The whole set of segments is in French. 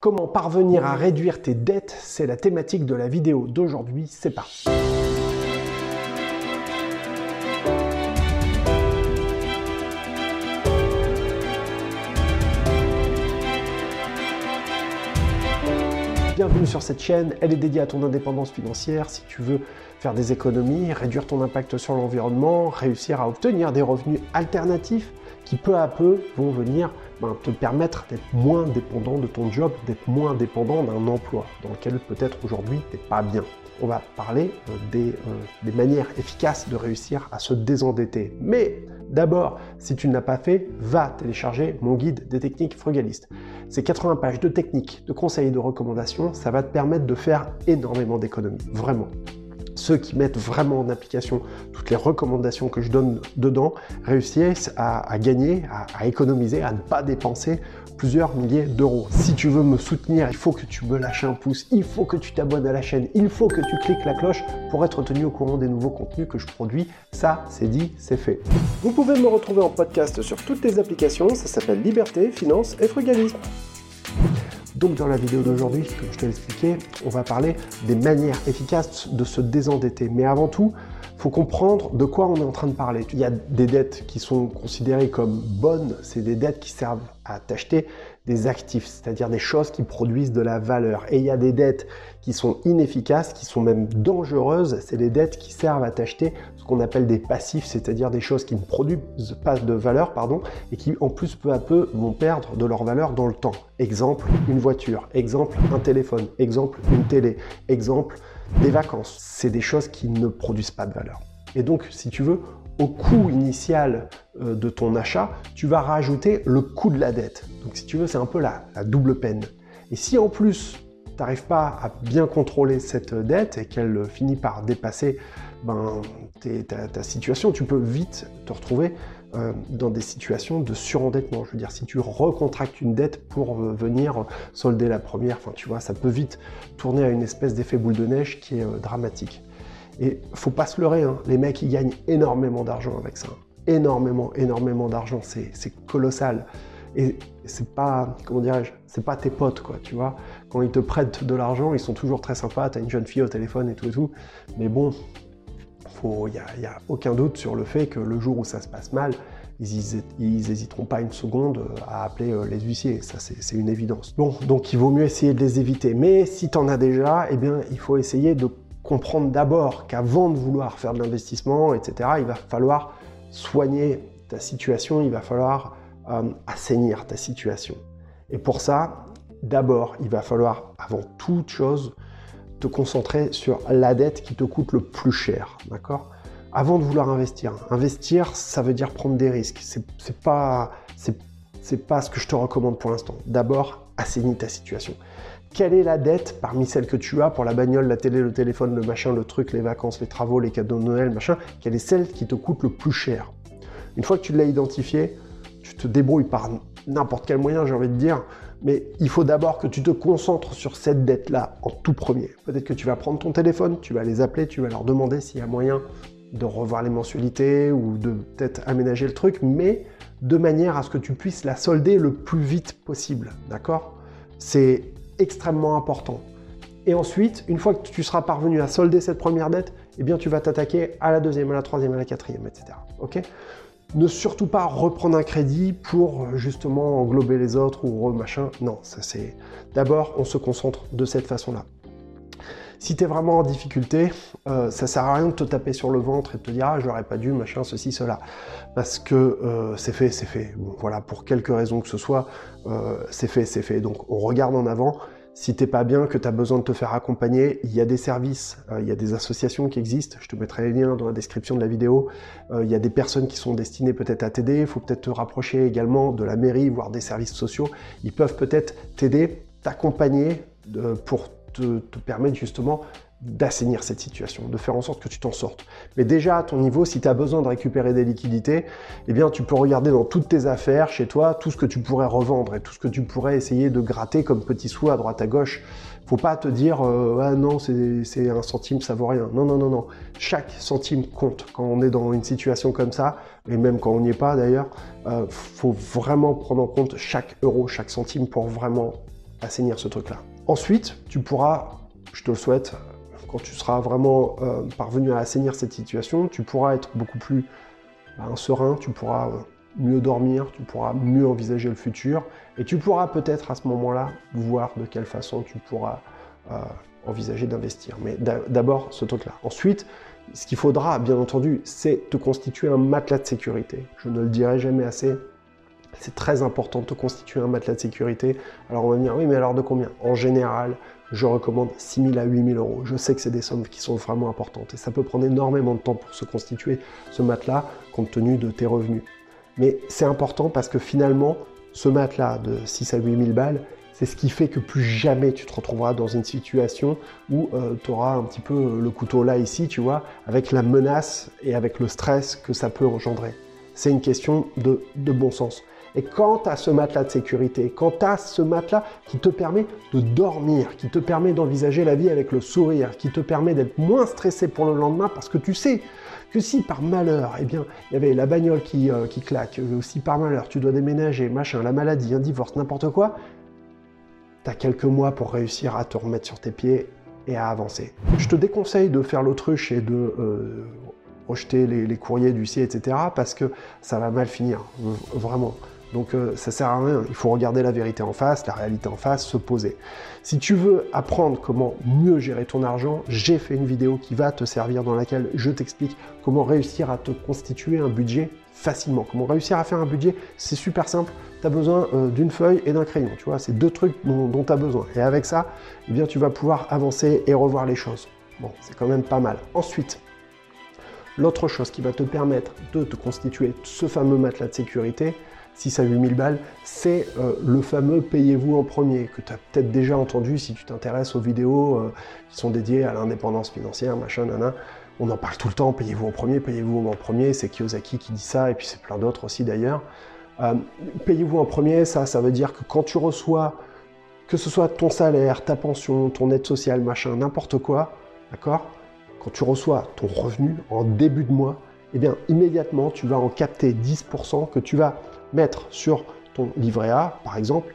Comment parvenir à réduire tes dettes C'est la thématique de la vidéo d'aujourd'hui, c'est parti Bienvenue sur cette chaîne, elle est dédiée à ton indépendance financière si tu veux faire des économies, réduire ton impact sur l'environnement, réussir à obtenir des revenus alternatifs qui peu à peu vont venir ben, te permettre d'être moins dépendant de ton job, d'être moins dépendant d'un emploi dans lequel peut-être aujourd'hui tu n'es pas bien. On va parler euh, euh, des, manières efficaces de réussir à se désendetter. Mais d'abord, si tu ne l'as pas fait, va télécharger mon guide des techniques frugalistes. Ces 80 pages de techniques, de conseils et de recommandations, ça va te permettre de faire énormément d'économies. Vraiment ceux qui mettent vraiment en application toutes les recommandations que je donne dedans réussissent à, gagner, à, économiser, à ne pas dépenser plusieurs milliers d'euros. Si tu veux me soutenir, il faut que tu me lâches un pouce, il faut que tu t'abonnes à la chaîne, il faut que tu cliques la cloche pour être tenu au courant des nouveaux contenus que je produis. Ça, c'est dit, c'est fait. Vous pouvez me retrouver en podcast sur toutes les applications, ça s'appelle Liberté, Finance et Frugalisme. Donc dans la vidéo d'aujourd'hui, comme je te l'expliquais, on va parler des manières efficaces de se désendetter. Mais avant tout, faut comprendre de quoi on est en train de parler. Il y a des dettes qui sont considérées comme bonnes, c'est des dettes qui servent à t'acheter des actifs, c'est-à-dire des choses qui produisent de la valeur. Et il y a des dettes qui sont inefficaces, qui sont même dangereuses, c'est des dettes qui servent à t'acheter ce qu'on appelle des passifs, c'est-à-dire des choses qui ne produisent pas de valeur, pardon, et qui en plus peu à peu vont perdre de leur valeur dans le temps. Exemple, une voiture, exemple, un téléphone, exemple, une télé, exemple, des vacances. C'est des choses qui ne produisent pas de valeur. Et donc, si tu veux, au coût initial euh, de ton achat, tu vas rajouter le coût de la dette. Donc si tu veux, c'est un peu la, double peine. Et si en plus, tu n'arrives pas à bien contrôler cette dette et qu'elle finit par dépasser ben, ta, situation, tu peux vite te retrouver euh, dans des situations de surendettement. Je veux dire, si tu recontractes une dette pour euh, venir solder la première, tu vois, ça peut vite tourner à une espèce d'effet boule de neige qui est dramatique. Et faut pas se leurrer, hein. les mecs ils gagnent énormément d'argent avec ça. Énormément, énormément d'argent, c'est colossal. Et c'est pas, comment dirais-je, c'est pas tes potes, quoi, tu vois. Quand ils te prêtent de l'argent, ils sont toujours très sympas, t'as une jeune fille au téléphone et tout et tout. Mais bon, il n'y a, aucun doute sur le fait que le jour où ça se passe mal, ils, n'hésiteront pas une seconde à appeler euh, les huissiers. Ça, c'est une évidence. Bon, donc il vaut mieux essayer de les éviter. Mais si tu en as déjà, eh bien, il faut essayer de comprendre d'abord qu'avant de vouloir faire de l'investissement, etc., il va falloir soigner ta situation, il va falloir euh, assainir ta situation. Et pour ça, d'abord, il va falloir, avant toute chose, te concentrer sur la dette qui te coûte le plus cher, d'accord? Avant de vouloir investir. Investir, ça veut dire prendre des risques. C'est pas, pas ce que je te recommande pour l'instant. D'abord, assainis ta situation. Quelle est la dette parmi celles que tu as pour la bagnole, la télé, le téléphone, le machin, le truc, les vacances, les travaux, les cadeaux de Noël, machin? Quelle est celle qui te coûte le plus cher? Une fois que tu l'as identifié, tu te débrouilles par n'importe quel moyen, j'ai envie de dire, mais il faut d'abord que tu te concentres sur cette dette-là en tout premier. Peut-être que tu vas prendre ton téléphone, tu vas les appeler, tu vas leur demander s'il y a moyen de revoir les mensualités ou de peut-être aménager le truc, mais de manière à ce que tu puisses la solder le plus vite possible. D'accord? C'est extrêmement important. Et ensuite, une fois que tu seras parvenu à solder cette première dette, eh bien tu vas t'attaquer à la deuxième, à la troisième, à la quatrième, etc. Ok? Ne surtout pas reprendre un crédit pour justement englober les autres ou machin. Non, ça c'est. D'abord, on se concentre de cette façon-là. Si tu es vraiment en difficulté, euh, ça sert à rien de te taper sur le ventre et de te dire ah j'aurais pas dû machin ceci cela parce que euh, c'est fait c'est fait. voilà pour quelque raison que ce soit euh, c'est fait c'est fait. Donc on regarde en avant. Si t'es pas bien, que tu as besoin de te faire accompagner, il y a des services, il y a des associations qui existent, je te mettrai les liens dans la description de la vidéo, il y a des personnes qui sont destinées peut-être à t'aider, il faut peut-être te rapprocher également de la mairie, voire des services sociaux, ils peuvent peut-être t'aider, t'accompagner pour te, permettre justement d'assainir cette situation, de faire en sorte que tu t'en sortes. Mais déjà, à ton niveau, si tu as besoin de récupérer des liquidités, eh bien, tu peux regarder dans toutes tes affaires, chez toi, tout ce que tu pourrais revendre et tout ce que tu pourrais essayer de gratter comme petits sous à droite à gauche. Faut pas te dire, euh, ah non, c'est un centime, ça vaut rien. Non, non, non, non. Chaque centime compte quand on est dans une situation comme ça, et même quand on n'y est pas d'ailleurs. Euh, faut vraiment prendre en compte chaque euro, chaque centime pour vraiment assainir ce truc-là. Ensuite, tu pourras, je te le souhaite, quand tu seras vraiment euh, parvenu à assainir cette situation, tu pourras être beaucoup plus ben, serein, tu pourras euh, mieux dormir, tu pourras mieux envisager le futur, et tu pourras peut-être à ce moment-là voir de quelle façon tu pourras euh, envisager d'investir. Mais d'abord, ce truc-là. Ensuite, ce qu'il faudra, bien entendu, c'est te constituer un matelas de sécurité. Je ne le dirai jamais assez. C'est très important de te constituer un matelas de sécurité. Alors on va me dire, oui, mais alors de combien? En général, je recommande 6 000 à 8 000 euros. Je sais que c'est des sommes qui sont vraiment importantes et ça peut prendre énormément de temps pour se constituer ce matelas compte tenu de tes revenus. Mais c'est important parce que finalement, ce matelas de 6 à 8 000 balles, c'est ce qui fait que plus jamais tu te retrouveras dans une situation où euh, tu auras un petit peu le couteau là, ici, tu vois, avec la menace et avec le stress que ça peut engendrer. C'est une question de bon sens. Et quand tu as ce matelas de sécurité, quand tu as ce matelas qui te permet de dormir, qui te permet d'envisager la vie avec le sourire, qui te permet d'être moins stressé pour le lendemain parce que tu sais que si par malheur, eh bien, il y avait la bagnole qui, euh, qui claque, ou si par malheur tu dois déménager, machin, la maladie, un divorce, n'importe quoi, tu as quelques mois pour réussir à te remettre sur tes pieds et à avancer. Je te déconseille de faire l'autruche et de euh, rejeter les, les, courriers du ciel, etc. parce que ça va mal finir, vraiment. Donc euh, ça sert à rien, il faut regarder la vérité en face, la réalité en face, se poser. Si tu veux apprendre comment mieux gérer ton argent, j'ai fait une vidéo qui va te servir dans laquelle je t'explique comment réussir à te constituer un budget facilement. Comment réussir à faire un budget, c'est super simple. Tu as besoin euh, d'une feuille et d'un crayon, tu vois, c'est deux trucs dont tu as besoin. Et avec ça, eh bien, tu vas pouvoir avancer et revoir les choses. Bon, c'est quand même pas mal. Ensuite, l'autre chose qui va te permettre de te constituer ce fameux matelas de sécurité, 6 à 8 000 balles, c'est euh, le fameux payez-vous en premier, que tu as peut-être déjà entendu si tu t'intéresses aux vidéos euh, qui sont dédiées à l'indépendance financière, machin, nana. On en parle tout le temps, payez-vous en premier, payez-vous en premier, c'est Kiyosaki qui dit ça, et puis c'est plein d'autres aussi d'ailleurs. Euh, payez-vous en premier, ça, ça veut dire que quand tu reçois, que ce soit ton salaire, ta pension, ton aide sociale, machin, n'importe quoi, d'accord Quand tu reçois ton revenu en début de mois, eh bien immédiatement tu vas en capter 10% que tu vas mettre sur ton livret A, par exemple,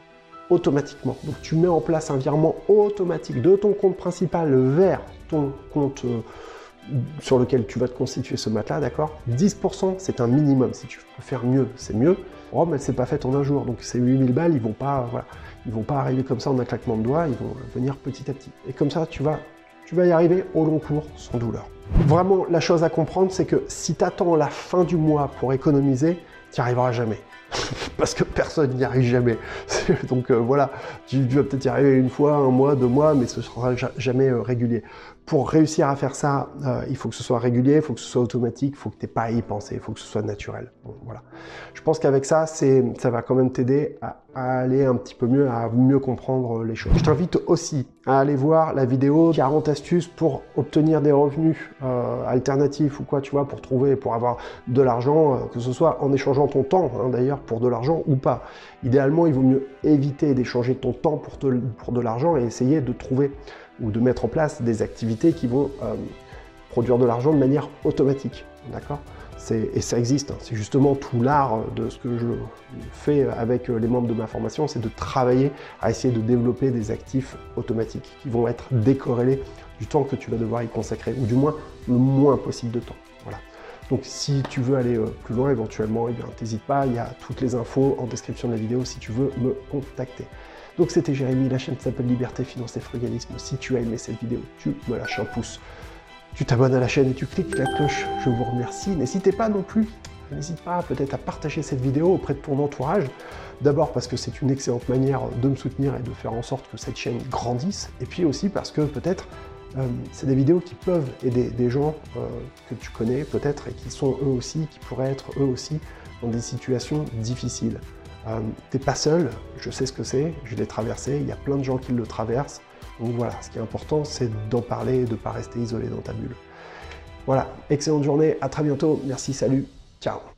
automatiquement. Donc tu mets en place un virement automatique de ton compte principal vers ton compte euh, sur lequel tu vas te constituer ce matelas, d'accord? 10%, c'est un minimum. Si tu peux faire mieux, c'est mieux. Rome, elle s'est pas faite en un jour, donc ces 8000 balles, ils vont pas, voilà, ils vont pas arriver comme ça en un claquement de doigts, ils vont venir petit à petit. Et comme ça, tu vas, tu vas y arriver au long cours, sans douleur. Vraiment, la chose à comprendre, c'est que si tu attends la fin du mois pour économiser, tu n'y arriveras jamais. parce que personne n'y arrive jamais. Donc euh, voilà, tu, vas peut-être y arriver une fois, un mois, deux mois, mais ce sera jamais euh, régulier. Pour réussir à faire ça, euh, il faut que ce soit régulier, il faut que ce soit automatique, il faut que tu n'aies pas à y penser, il faut que ce soit naturel. voilà. Je pense qu'avec ça, ça va quand même t'aider à, aller un petit peu mieux, à mieux comprendre les choses. Je t'invite aussi à aller voir la vidéo 40 astuces pour obtenir des revenus alternatifs ou quoi, tu vois, pour trouver, pour avoir de l'argent, que ce soit en échangeant ton temps, hein, d'ailleurs, pour de l'argent ou pas. Idéalement, il vaut mieux éviter d'échanger ton temps pour de l'argent et essayer de trouver ou de mettre en place des activités qui vont euh, produire de l'argent de manière automatique. D'accord? Et ça existe, hein. c'est justement tout l'art de ce que je fais avec les membres de ma formation, c'est de travailler à essayer de développer des actifs automatiques qui vont être décorrélés du temps que tu vas devoir y consacrer, ou du moins le moins possible de temps. Voilà. Donc si tu veux aller euh, plus loin éventuellement, eh n'hésite pas, il y a toutes les infos en description de la vidéo si tu veux me contacter. Donc c'était Jérémy, la chaîne s'appelle Liberté, Finance et Frugalisme. Si tu as aimé cette vidéo, tu me lâches un pouce. Tu t'abonnes à la chaîne et tu cliques la cloche. Je vous remercie. N'hésitez pas non plus, n'hésite pas peut-être à partager cette vidéo auprès de ton entourage. D'abord parce que c'est une excellente manière de me soutenir et de faire en sorte que cette chaîne grandisse. Et puis aussi parce que peut-être euh, c'est des vidéos qui peuvent aider des gens euh, que tu connais peut-être et qui sont eux aussi, qui pourraient être eux aussi dans des situations difficiles. Euh, T'es pas seul, je sais ce que c'est, je l'ai traversé, il y a plein de gens qui le traversent. Donc voilà, ce qui est important, c'est d'en parler et de ne pas rester isolé dans ta bulle. Voilà, excellente journée, à très bientôt, merci, salut, ciao